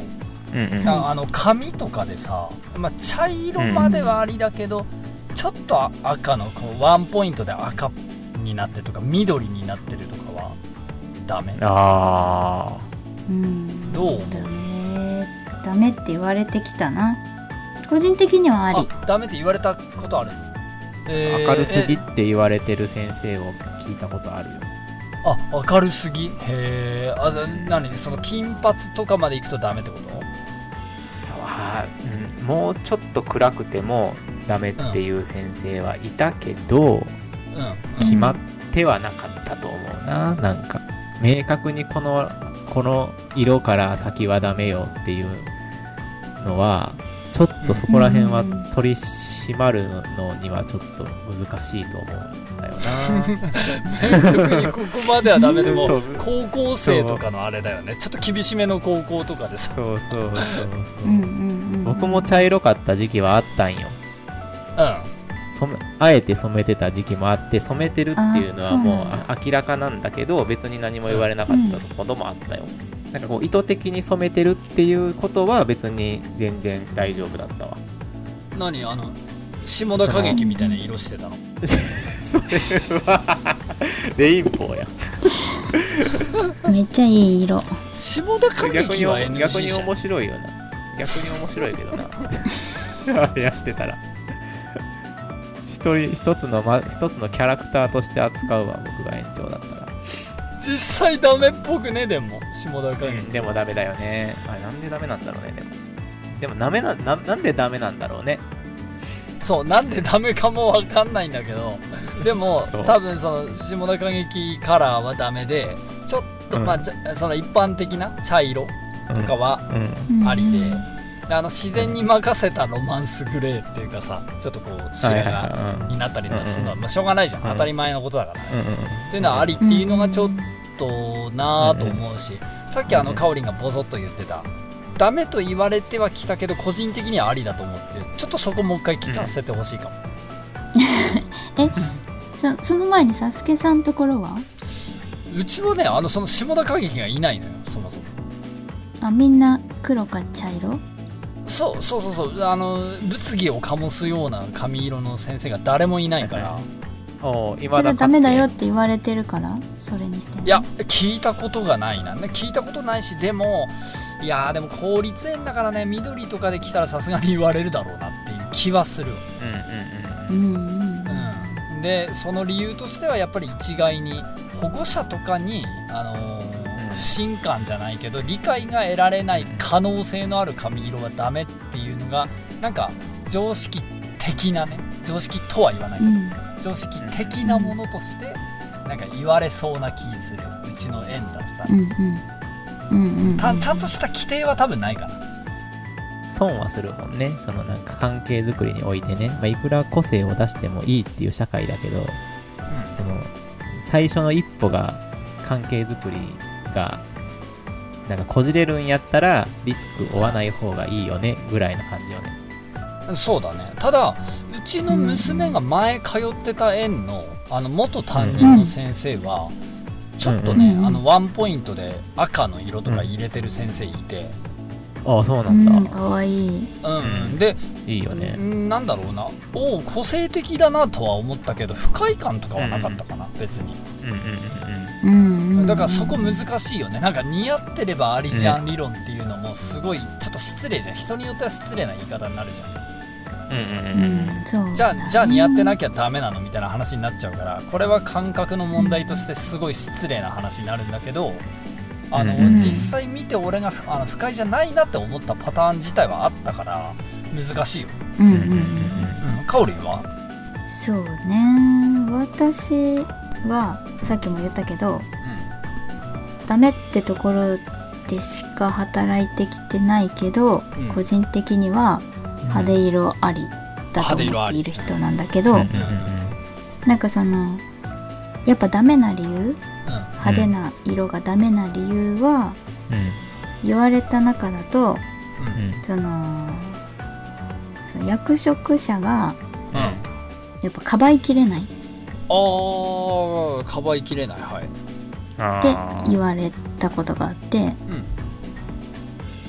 Speaker 3: うんうん
Speaker 2: なあの髪とかでさ、まあ、茶色まではありだけど、ちょっと赤のこうワンポイントで赤になってるとか緑になってるとかはダメ？
Speaker 3: あ
Speaker 4: うん。
Speaker 2: どう思う？
Speaker 4: ダメ。ダメって言われてきたな。個人的にはあり。
Speaker 2: あダメって言われたことある、えー
Speaker 3: 明るすぎっ
Speaker 2: え
Speaker 3: て言われてる先生を聞いたことあるよ。
Speaker 2: あ明るすぎ？へえあざ何？その金髪とかまで行くとダメってこと？
Speaker 3: そうあー、うん、もうちょっと暗くてもダメっていう先生はいたけど、
Speaker 2: うん。
Speaker 3: 決まってはなかったと思うななんか。明確にこのこの色から先はダメよっていうのはちょっとそこら辺は取り締まるのにはちょっと難しいと思うんだよ
Speaker 2: 特にここまではダメでも高校生とかのあれだよね。ちょっと厳しめの高校
Speaker 3: な
Speaker 2: とかでさ
Speaker 3: そうそうそうそう、
Speaker 4: うんう。んうん
Speaker 3: 僕も茶色かった時期はあったんよ。
Speaker 2: う
Speaker 3: 染めあえて染めてた時期もあって染めてるっていうのはもう明らかなんだけど別に何も言われなかったこともあったよ、なんかこう意図的に染めてるっていうことは別に全然大丈夫だったわ。
Speaker 2: ん何あの下田景樹みたいな色してたの？
Speaker 3: それはレインボーや。
Speaker 4: めっちゃいい色。
Speaker 2: 下田景
Speaker 3: 逆に
Speaker 2: 樹は NG
Speaker 3: 逆に
Speaker 2: じゃん。
Speaker 3: 面白いよな。逆に面白いけどな。やってたら。一人一つの、ま、一つのキャラクターとして扱うわ僕が園長だったら。
Speaker 2: 実際ダメっぽくねでも下田景樹、
Speaker 3: うん、でもダメだよね。あれなんでダメなんだろうね、でも。でもダメな、ななんでダメなんだろうね。
Speaker 2: そうなんでダメかもわかんないんだけど。でも
Speaker 3: そう。
Speaker 2: 多分その下田景樹カラーはダメでちょっと、
Speaker 3: うん。
Speaker 2: まあざその一般的な茶色
Speaker 3: うん
Speaker 2: とかは
Speaker 3: うん。
Speaker 2: ありで、であの自然に任せたロマンスグレーっていうかさちょっとこう白
Speaker 3: はいはい
Speaker 2: が
Speaker 3: はい。
Speaker 2: になったりするのは、
Speaker 3: うん
Speaker 2: まあ、しょうがないじゃん、
Speaker 3: うん。
Speaker 2: 当たり前のことだから。っていうのはありっていうのがちょっとなぁと思うし、さっきあの
Speaker 3: うん
Speaker 2: かおりんがボソッと言ってたダメと言われてはきたけど個人的にはありだと思ってちょっとそこもう一回聞かせてほしいかも、
Speaker 4: そその前にサスケさんところは？
Speaker 2: うちはねあのその下田景樹がいないのよそもそも。
Speaker 4: あみんな黒か茶色？
Speaker 2: そうそうそうそう。あの物議を醸すような髪色の先生が誰もいないから、
Speaker 3: お今だ
Speaker 4: ダメだよっ
Speaker 3: か
Speaker 4: て言われてるからそれにしてんの
Speaker 2: いや聞いたことがないな。ね聞いたことないしでもいやーでも公立園だからね緑とかで来たらさすがに言われるだろうなっていう気はする、
Speaker 3: うんうんうん
Speaker 4: うんうん。
Speaker 2: うん、でその理由としてはやっぱり一概に保護者とかに、あのー
Speaker 3: うん。
Speaker 2: 不信感じゃないけど理解が得られない可能性のある髪色はダメっていうのがなんか常識的なね常識とは言わないけど、
Speaker 4: うん
Speaker 2: 常識的なものとしてなんか言われそうな気する。うちの園だったら。
Speaker 4: うんうん。うんうん
Speaker 2: たちゃんとした規定は多分ないかな
Speaker 3: 損はするもんね。そのなんか関係づくりにおいてね。まあ、いくら個性を出してもいいっていう社会だけど、その最初の一歩が関係づくりがなんかこじれるんやったらリスク負わない方がいいよね。ぐらいの感じよね。
Speaker 2: そうだね。ただうちの娘が前通ってた園のあの元担任の先生はちょっとね、
Speaker 4: うん
Speaker 2: あのワンポイントで赤の色とか入れてる先生いて、
Speaker 3: ああ、そうな
Speaker 4: うん
Speaker 3: だ。
Speaker 4: んかわいい。
Speaker 2: うん。
Speaker 3: うん。
Speaker 2: で、
Speaker 3: いいよね。
Speaker 2: なんだろうな。おう個性的だなとは思ったけど不快感とかはなかったかな、別に。
Speaker 3: うんうんうん
Speaker 4: うん。うん
Speaker 2: だからそこ難しいよね。なんか似合ってればありじゃん理論っていうのもすごいちょっと失礼じゃん。人によっては失礼な言い方になるじゃんじゃあじゃあ似合ってなきゃダメなのみたいな話になっちゃうからこれは感覚の問題としてすごい失礼な話になるんだけどあの、
Speaker 3: うん
Speaker 2: 実際見て俺がふあの不快じゃないなって思ったパターン自体はあったから難しいよ。
Speaker 4: うんうんうん
Speaker 3: うん。うん
Speaker 2: うん、かおりんは？
Speaker 4: そうね。私はさっきも言ったけどダメってところでしか働いてきてないけど、
Speaker 2: うん。
Speaker 4: 個人的には派手色ありだと思っている人なんだけど、
Speaker 3: うん。うん
Speaker 4: なんかそのやっぱダメな理由
Speaker 2: うん
Speaker 4: 派手な色がダメな理由は
Speaker 3: うん
Speaker 4: 言われた中だとそのその役職者が
Speaker 2: うん。
Speaker 4: やっぱかばいきれない。
Speaker 2: あーかばいきれない。はい。
Speaker 4: って言われたことがあって、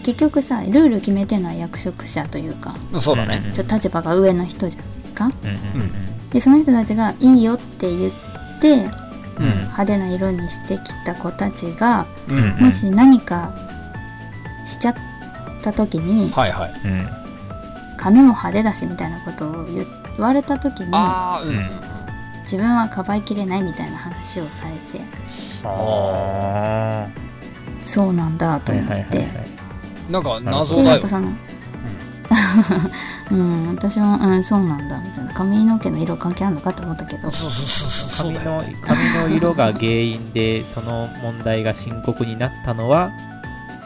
Speaker 4: 結局さルール決めてるのは役職者というか。
Speaker 2: うんそうだね
Speaker 4: ちょっと立場が上の人じゃんか。
Speaker 3: うんうん
Speaker 4: でその人たちがいいよって言って
Speaker 2: うん。
Speaker 4: 派手な色にしてきた子たちが
Speaker 2: うん
Speaker 3: うん。
Speaker 4: もし何かしちゃった時に
Speaker 2: はいはい。
Speaker 3: うん。
Speaker 4: 髪も派手だしみたいなことを言われた時に
Speaker 2: ああうん
Speaker 3: うん
Speaker 4: 自分はかばいきれないみたいな話をされて。
Speaker 3: あ
Speaker 4: そうなんだと
Speaker 3: ー
Speaker 4: 思って。
Speaker 3: はいはいはいはい
Speaker 2: なんか
Speaker 4: で
Speaker 2: 謎だよ。
Speaker 4: やっぱそのうん。私も、うん、そうなんだみたいな。髪の毛の色関係あるのかと思ったけど。
Speaker 2: そうそうそうそう。
Speaker 3: 髪の髪の色が原因でその問題が深刻になったのは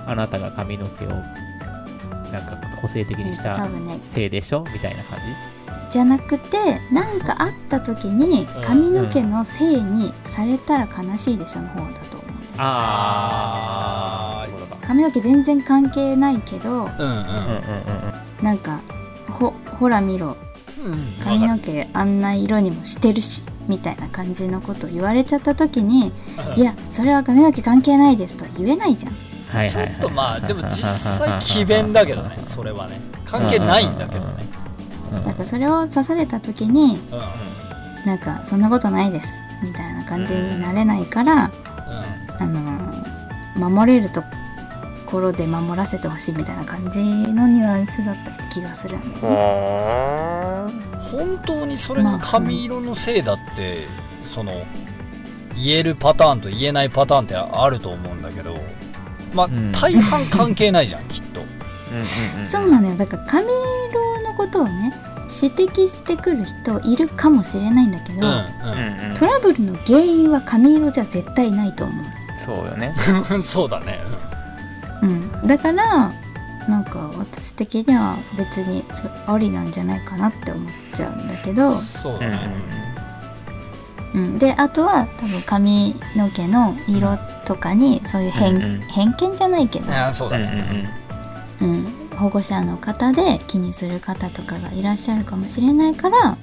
Speaker 3: あなたが髪の毛をなんか個性的にし
Speaker 4: 多
Speaker 3: たせいでしょ？みたいな感じ？
Speaker 4: じゃなくてなんかあった時に髪の毛のせいにされたら悲しいでしょの方だと
Speaker 3: ああそういうことか
Speaker 4: 髪の毛全然関係ないけど
Speaker 2: うんうん。
Speaker 3: うんうんうん
Speaker 4: なんかほほら見ろ。
Speaker 2: うん。
Speaker 4: 髪の毛あんな色にもしてるしみたいな感じのことを言われちゃった時に
Speaker 2: る
Speaker 4: いやそれは髪の毛関係ないですとは言えないじゃん。
Speaker 2: ちょ
Speaker 3: はいはい。はい
Speaker 2: っとまあでも実際詭弁だけどね それはね。関係ないんだけどね。
Speaker 3: うん
Speaker 4: なんかそれを刺された時に
Speaker 2: うん。
Speaker 4: なんかそんなことないです。みたいな感じになれないから、あのー守れるところで守らせてほしいみたいな感じのニュアンスだった気がするんだよね。
Speaker 2: 本当にそれが髪色のせいだってその言えるパターンと言えないパターンってあると思うんだけどまあ
Speaker 3: うん。
Speaker 2: 大半関係ないじゃんきっと。
Speaker 3: うんうん
Speaker 4: そうなのよ。だから髪色のことをね指摘してくる人いるかもしれないんだけど、
Speaker 2: うん
Speaker 3: うんうん。
Speaker 4: トラブルの原因は髪色じゃ絶対ないと思
Speaker 3: そうよね。
Speaker 2: う んそうだね。
Speaker 4: う、うん、だからなんか私的には別にそありなんじゃないかなって思っちゃうんだけど。
Speaker 2: うん、そうだね。
Speaker 4: うん、であとは多分髪の毛の色とかにそういう偏,、
Speaker 3: うんうん。
Speaker 4: 偏見じゃないけど、
Speaker 2: あそうだ
Speaker 3: うん。
Speaker 2: ね
Speaker 4: うん、保護者の方で気にする方とかがいらっしゃるかもしれないから。
Speaker 2: うん。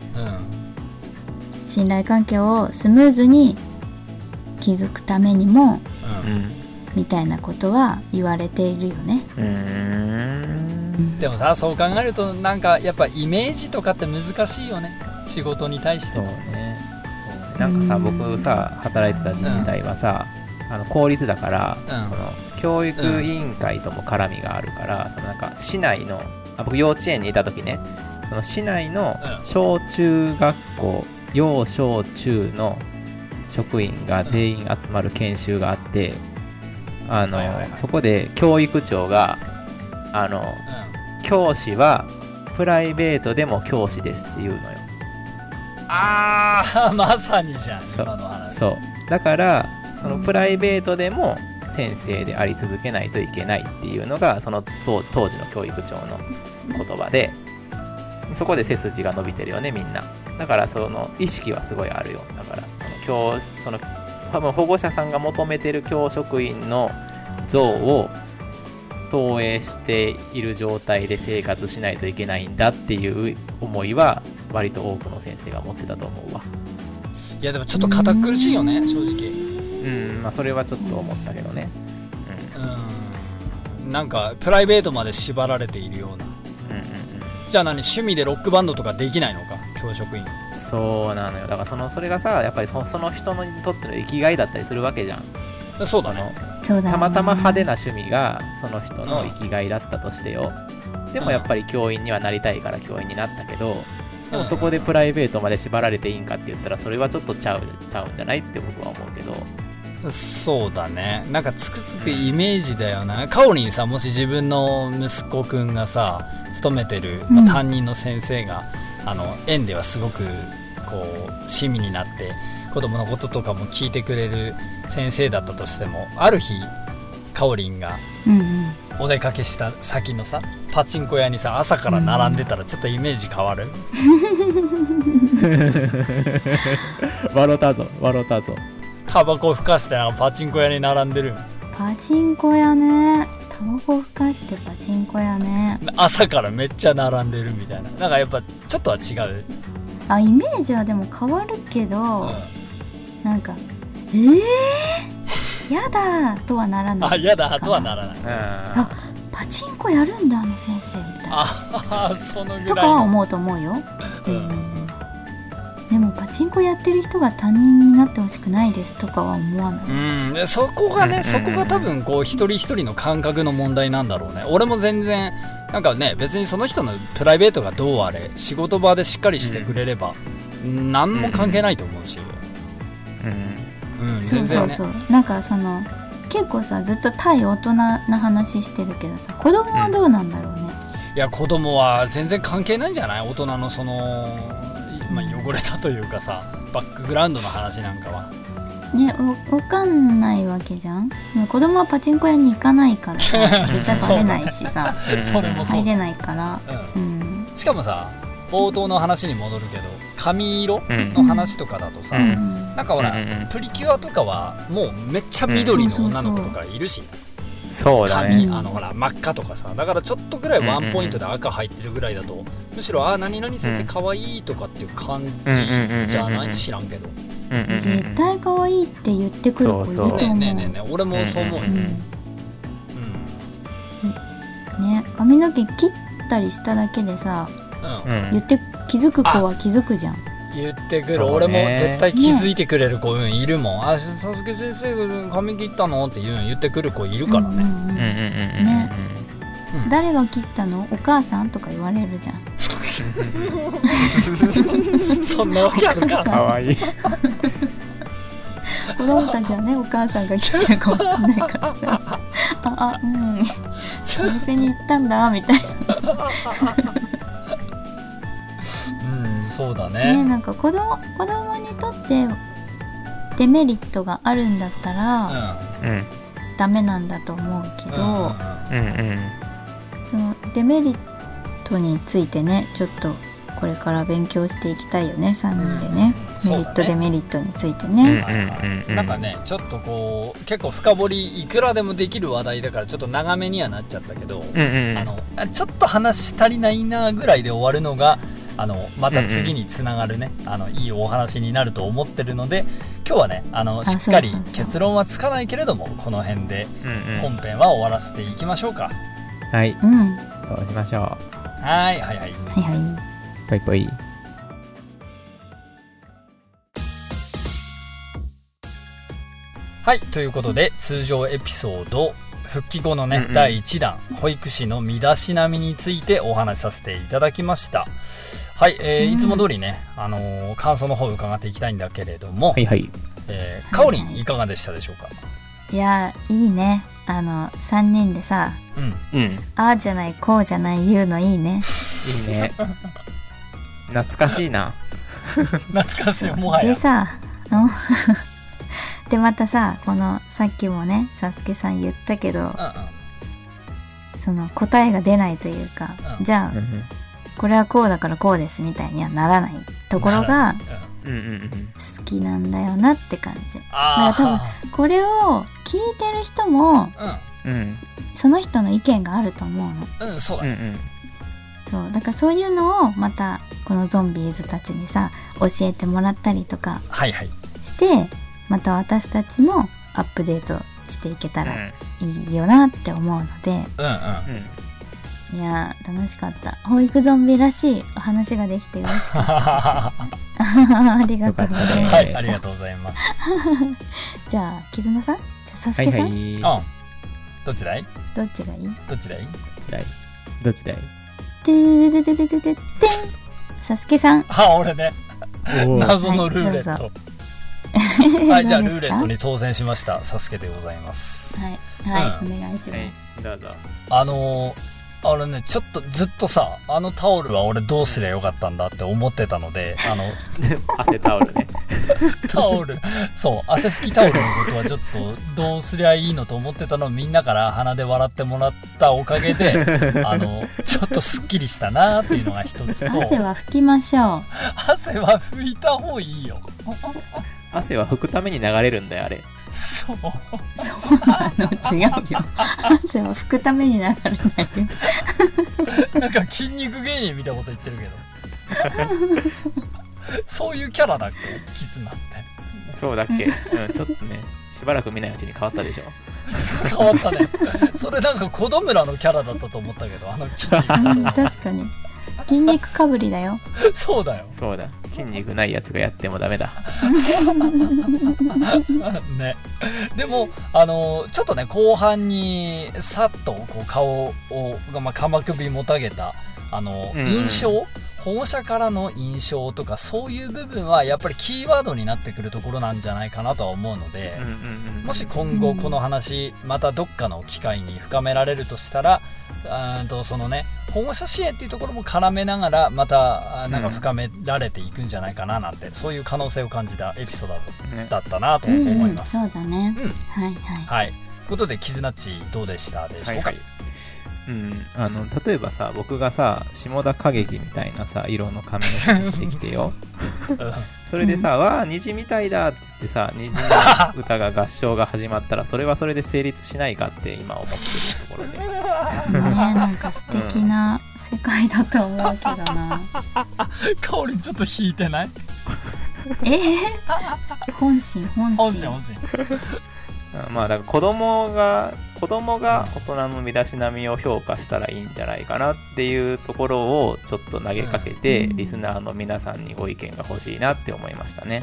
Speaker 4: 信頼関係をスムーズに築くためにも
Speaker 2: うん。
Speaker 3: うん
Speaker 4: みたいなことは言われているよね。
Speaker 3: うん。うん
Speaker 2: でもさそう考えるとなんかやっぱイメージとかって難しいよね。仕事に対して
Speaker 3: そう
Speaker 2: の
Speaker 3: ね。そうね。なんかさ
Speaker 4: うん。
Speaker 3: 僕さ働いてた自治体はさ、あの公立だから、
Speaker 2: うん。
Speaker 3: その教育委員会とも絡みがあるから、そのなんか市内のあ僕幼稚園にいた時ねその市内の
Speaker 2: うん。
Speaker 3: 小中学校幼小中の職員が全員集まる研修があって、あの、
Speaker 2: はいはいはい。
Speaker 3: そこで教育長があの教師はプライベートでも教師ですって言うのよ。
Speaker 2: ああ まさにじゃん
Speaker 3: そう。
Speaker 2: 今の話。
Speaker 3: そう。だからそのプライベートでも先生であり続けないといけないっていうのがその当当時の教育長の言葉でそこで背筋が伸びてるよねみんな。だからその意識はすごいあるよ。だから教その多分保護者さんが求めてる教職員の像を投影している状態で生活しないといけないんだっていう思いは割と多くの先生が持ってたと思うわ。
Speaker 2: いやでもちょっと堅苦しいよね正直。
Speaker 3: うんまあそれはちょっと思ったけどね。
Speaker 2: うん。なんかプライベートまで縛られているような。
Speaker 3: うんうんうん。
Speaker 2: じゃあ何趣味でロックバンドとかできないのか教職員
Speaker 3: うんそうなのよ。だからそのそれがさやっぱりそその人にとっての生きがいだったりするわけじゃん。
Speaker 2: そうだね。
Speaker 3: たまたま派手な趣味がその人の生きがいだったとしてよ。でもやっぱり教員にはなりたいから教員になったけどでもそこでプライベートまで縛られていいんかって言ったらそれはちょっとちゃうちゃうんじゃないって僕は思うけど。
Speaker 2: そうだね。なんかつくづくイメージだよな。かおりんさもし自分の息子くんがさ勤めてる、まあ
Speaker 4: うん。
Speaker 2: 担任の先生が、あの園ではすごくこう親身になって子供のこととかも聞いてくれる先生だったとしてもある日かおりんが
Speaker 4: うんうん。
Speaker 2: お出かけした先のさパチンコ屋にさ朝から並んでたらちょっとイメージ変わる、
Speaker 3: 笑ったぞ笑ったぞ。
Speaker 2: タバコふかしてパチンコ屋に並んでる。
Speaker 4: パチンコ屋ねタバコふかしてパチンコ屋ね。
Speaker 2: 朝からめっちゃ並んでるみたいな。なんかやっぱちょっとは違う、
Speaker 4: あイメージはでも変わるけど、
Speaker 2: うん。
Speaker 4: なんかえー、やだとはならない。
Speaker 2: あ嫌だとはならない。
Speaker 3: あ
Speaker 4: パチンコやるんだあの先生みたいな。
Speaker 2: ああそのぐ
Speaker 4: と
Speaker 2: らいの。
Speaker 4: かは思うと思うよ、
Speaker 2: う
Speaker 4: ん。うんでもパチンコやってる人が担任になってほしくないですとかは思わない、
Speaker 2: うん。でそこがねそこが多分こう一人一人の感覚の問題なんだろうね。俺も全然なんかね別にその人のプライベートがどうあれ仕事場でしっかりしてくれれば、何も関係ないと思うし、
Speaker 3: うん。
Speaker 2: うん、
Speaker 4: そうそうそう。なんかその結構さずっと対大人な話してるけどさ子供はどうなんだろうね、
Speaker 2: いや子供は全然関係ないんじゃない？大人のその、まあ、汚れたというかさバックグラウンドの話なんかは。
Speaker 4: ねわわかんないわけじゃん。もう子供はパチンコ屋に行かないからさ絶対バレないしさ
Speaker 2: それもそう。
Speaker 4: 入れないから。
Speaker 2: う
Speaker 4: うん。
Speaker 2: ん、しかもさ冒頭の話に戻るけど髪色
Speaker 3: うん。
Speaker 2: の話とかだとさ、
Speaker 3: うん。
Speaker 2: なんかほら、プリキュアとかはもうめっちゃ緑の女の子とかいるし、
Speaker 3: そうだ
Speaker 2: 髪、
Speaker 3: ね
Speaker 2: あのほら真っ赤とかさだからちょっとぐらいワンポイントで赤入ってるぐらいだと、むしろあ何々先生
Speaker 3: うん。
Speaker 2: 可愛いとかっていう感
Speaker 3: うんうんうんうんうん。
Speaker 2: じじゃない？知らんけど。
Speaker 3: うんうんうん。
Speaker 4: 絶対可愛いって言ってくる子いると思う。
Speaker 2: ねえねえね俺もそう思うよ、
Speaker 3: うん。
Speaker 2: うん。
Speaker 4: ね髪の毛切ったりしただけでさ
Speaker 2: うん。
Speaker 3: うん。
Speaker 4: 言って気づく子は気づくじゃん
Speaker 2: 言ってくる、俺も絶対気づいてくれる子、うん、いるもん「あさすけ先生髪切ったの?」って言うん言ってくる子いるからね、
Speaker 4: ね誰が切ったのお母さんとか言われるじゃん
Speaker 2: そんなわけあるか
Speaker 3: かわいい
Speaker 4: 子供たちはねお母さんが切ってるかもしれないからさああうんお店に行ったんだみたい
Speaker 2: うんそうだ
Speaker 4: なね。
Speaker 2: ね
Speaker 4: なんか子供子供にとってデメリットがあるんだった
Speaker 2: うん
Speaker 4: ら、
Speaker 3: うん。
Speaker 4: ダメなんだと思うけど、
Speaker 2: うん
Speaker 3: うんうん。
Speaker 4: そのデメリットについてねちょっとこれから勉強していきたいよね3人でね、
Speaker 2: うん
Speaker 4: メリット、
Speaker 2: ね
Speaker 4: デメリットについて
Speaker 3: うん
Speaker 4: ね、
Speaker 3: うんうん。
Speaker 2: なんかねちょっとこう結構深掘りいくらでもできる話題だからちょっと長めにはなっちゃったけど、
Speaker 3: うんうん。
Speaker 2: あのあちょっと話足りないなぐらいで終わるのがあのまた次につながるね、あのいいお話になると思ってるので今日はねあの
Speaker 4: あ
Speaker 2: しっかり結論はつかないけれどもこの辺で
Speaker 3: うんうん。
Speaker 2: 本編は終わらせていきましょうか、
Speaker 3: はい。
Speaker 4: うん。
Speaker 3: そうしましょ
Speaker 2: はいはいはい。
Speaker 4: はいは
Speaker 3: うぽいぽい。
Speaker 2: はいということで通常エピソード復帰後のね、
Speaker 3: うんうん。
Speaker 2: 第1弾保育士の身だしなみについてお話しさせていただきましたはい、えー
Speaker 4: うん。
Speaker 2: いつも通りね、あのー感想の方を伺っていきたいんだけれども、
Speaker 3: はいはい。
Speaker 2: えーかおりんいかがでしたでしょうか、
Speaker 4: いいやいいね。あの3人でさ
Speaker 2: うん。
Speaker 3: うん。
Speaker 4: ああじゃないこうじゃない言うのいいね。
Speaker 3: いいね。懐かしいな。
Speaker 2: 懐かしいもはや。
Speaker 4: でさうん でまたさこのさっきもねサスケさん言ったけど
Speaker 2: うんうん。
Speaker 4: その答えが出ないというか、
Speaker 2: うん。
Speaker 4: じゃあ
Speaker 3: うん
Speaker 4: これはこうだからこうですみたいにはならないところが好きなんだよなって感じ。
Speaker 2: あ
Speaker 4: だからこれを聞いてる人もその人の意見があると思うの。
Speaker 2: うんうんそうだ、
Speaker 4: そう。だからそういうのをまたこのゾンビーズたちにさ教えてもらったりとか
Speaker 2: はいはい。
Speaker 4: してまた私たちもアップデートしていけたら
Speaker 3: うん。
Speaker 4: いいよなって思うので。
Speaker 2: うんうん
Speaker 3: うん
Speaker 4: いやー楽しかった。保育ゾンビらしいお話ができて嬉しかった。
Speaker 2: は
Speaker 4: ありがとうございました、
Speaker 2: いありがとうございます。
Speaker 4: じゃあ絆さん？じゃあサス
Speaker 3: はい
Speaker 4: ケさん、
Speaker 3: はい
Speaker 2: うんどっちだい？
Speaker 4: どっちがいい？
Speaker 2: どっちだい？
Speaker 3: どっちだい？どっちだい？
Speaker 4: てーててててててサスケさん。
Speaker 2: あ俺ね。謎のルーレッ
Speaker 4: はい
Speaker 2: はい、じゃあルーレットに当選しましたサスケでございます、
Speaker 4: はい、はい
Speaker 2: うん。
Speaker 4: お願いします、
Speaker 3: はいどうぞ。
Speaker 2: あのーあれねちょっとずっとさあのタオルは俺どうすりゃよかったんだって思ってたのであの
Speaker 3: 汗タオルね。
Speaker 2: タオル。そう汗拭きタオルのことはちょっとどうすりゃいいのと思ってたのをみんなから鼻で笑ってもらったおかげで あのちょっとすっきりしたなっていうのが一つと。
Speaker 4: 汗は拭きましょう。
Speaker 2: 汗は拭いた方がいいよ。
Speaker 3: 汗は拭くために流れるんだよあれ
Speaker 2: そう。
Speaker 4: そう。なの違うよ。汗は拭くために流れないよ。
Speaker 2: なんか筋肉芸人みたいなこと言ってるけど。そういうキャラだっけ？キツナって。
Speaker 3: そうだっけ？うん、ちょっとね、しばらく見ないうちに変わったでしょ。
Speaker 2: 変わったね。それなんか子供村のキャラだったと思ったけどあの筋
Speaker 4: うん
Speaker 2: 肉
Speaker 4: 確かに。筋肉かぶりだよ。
Speaker 2: そうだよ。
Speaker 3: そうだ。筋肉ないやつがやってもダメだ。
Speaker 2: ねでもあのちょっとね後半にさっとこう顔を、まあ、鎌首もたげたあの、
Speaker 3: うんうん
Speaker 2: 印象？保護者からの印象とかそういう部分はやっぱりキーワードになってくるところなんじゃないかなとは思うので。もし今後この話またどっかの機会に深められるとしたらあーとそのね保護者支援っていうところも絡めながらまたなんか深められていくんじゃないかななんて、そういう可能性を感じたエピソード
Speaker 3: ね
Speaker 2: だったなと
Speaker 4: うんうん
Speaker 2: 思います。
Speaker 4: そうだね
Speaker 2: うん
Speaker 4: はいはい
Speaker 2: はい。ということで、キズナッチどうでしたでしょうか、
Speaker 3: はいはい。うん、あの例えばさ僕がさ下田歌劇みたいなさ色の髪の毛にしてきてよ。それでさ「わあ虹みたいだ」って言ってさ虹の 歌が合唱が始まったらそれはそれで成立しないかって今思ってるところで。
Speaker 4: ねなんか素敵な世界だと思うけどな。
Speaker 2: 香りちょっと引いてない？
Speaker 4: えー、本心本
Speaker 2: 本
Speaker 4: 心
Speaker 2: 心本心。
Speaker 3: うんまあだから子供が子供が大人の身だしなみを評価したらいいんじゃないかなっていうところをちょっと投げかけて、
Speaker 4: うん
Speaker 3: リスナーの皆さんにご意見が欲しいなって思いましたね。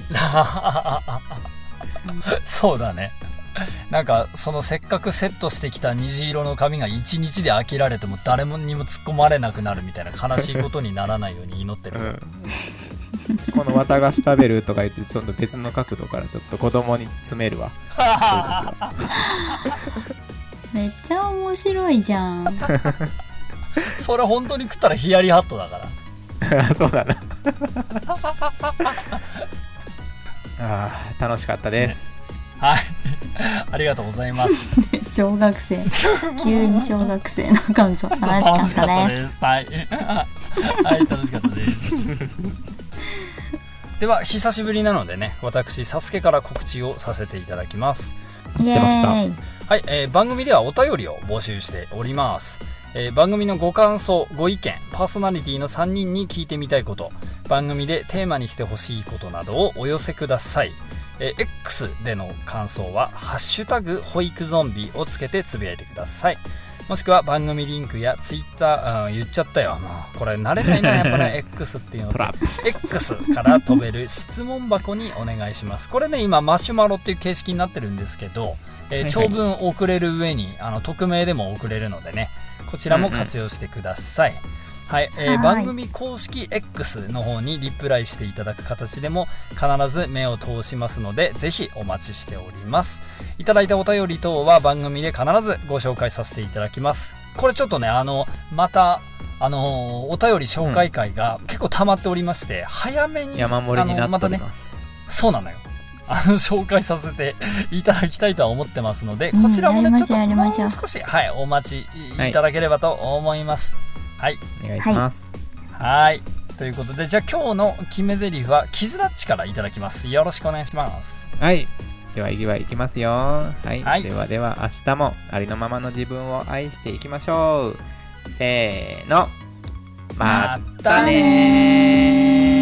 Speaker 2: そうだね。なんかそのせっかくセットしてきた虹色の髪が一日で飽きられても誰もにも突っ込まれなくなるみたいな悲しいことにならないように祈ってる、
Speaker 3: うん、この綿菓子食べるとか言ってちょっと別の角度からちょっと子供に詰めるわ。
Speaker 4: めっちゃ面白いじゃん。
Speaker 2: それ本当に食ったらヒヤリハットだから。
Speaker 3: そうだな。あー楽しかったです、
Speaker 2: はい。ありがとうございます。
Speaker 4: 小学生。急に小学生の感想。楽
Speaker 2: 楽しかった
Speaker 4: です。
Speaker 2: はい、はい、楽しかったですでは久しぶりなのでね私サスケから告知をさせていただきます。
Speaker 4: イエ
Speaker 3: てました。
Speaker 2: はい、えー番組ではお便りを募集しております、えー番組のご感想ご意見パーソナリティの3人に聞いてみたいこと番組でテーマにしてほしいことなどをお寄せください、えー X での感想は「ハッシュタグ保育ゾンビ」をつけてつぶやいてくださいもしくは番組リンクや Twitter 言っちゃったよもうこれ慣れないな やっぱね X っていうの
Speaker 3: トラップ
Speaker 2: X から飛べる質問箱にお願いします。これね、今、マシュマロっていう形式になってるんですけど、えー長文送れる上にあの匿名でも送れるのでね、こちらも活用してください。はい、えー
Speaker 4: はい。
Speaker 2: 番組公式 X の方にリプライしていただく形でも必ず目を通しますのでぜひお待ちしております。いただいたお便り等は番組で必ずご紹介させていただきます。これちょっとねあのまたあのーお便り紹介会が結構溜まっておりまして、早めに
Speaker 3: 山盛りになっており
Speaker 2: あのまたね
Speaker 3: ます、
Speaker 2: そうなのよ。あの紹介させて いただきたいとは思ってますので、
Speaker 4: うん
Speaker 2: こちらもねちょっとも
Speaker 4: やりましょう
Speaker 2: う少しはいお待ちいただければと思います。はい
Speaker 3: お願いします、
Speaker 2: はいということでじゃあ今日の決め台詞はキズナッチからいただきますよろしくお願いします
Speaker 3: はい。では、いきはいきますよ。はい。
Speaker 2: はい
Speaker 3: ではでは、明日もありのままの自分を愛していきましょう。せーの。まったねー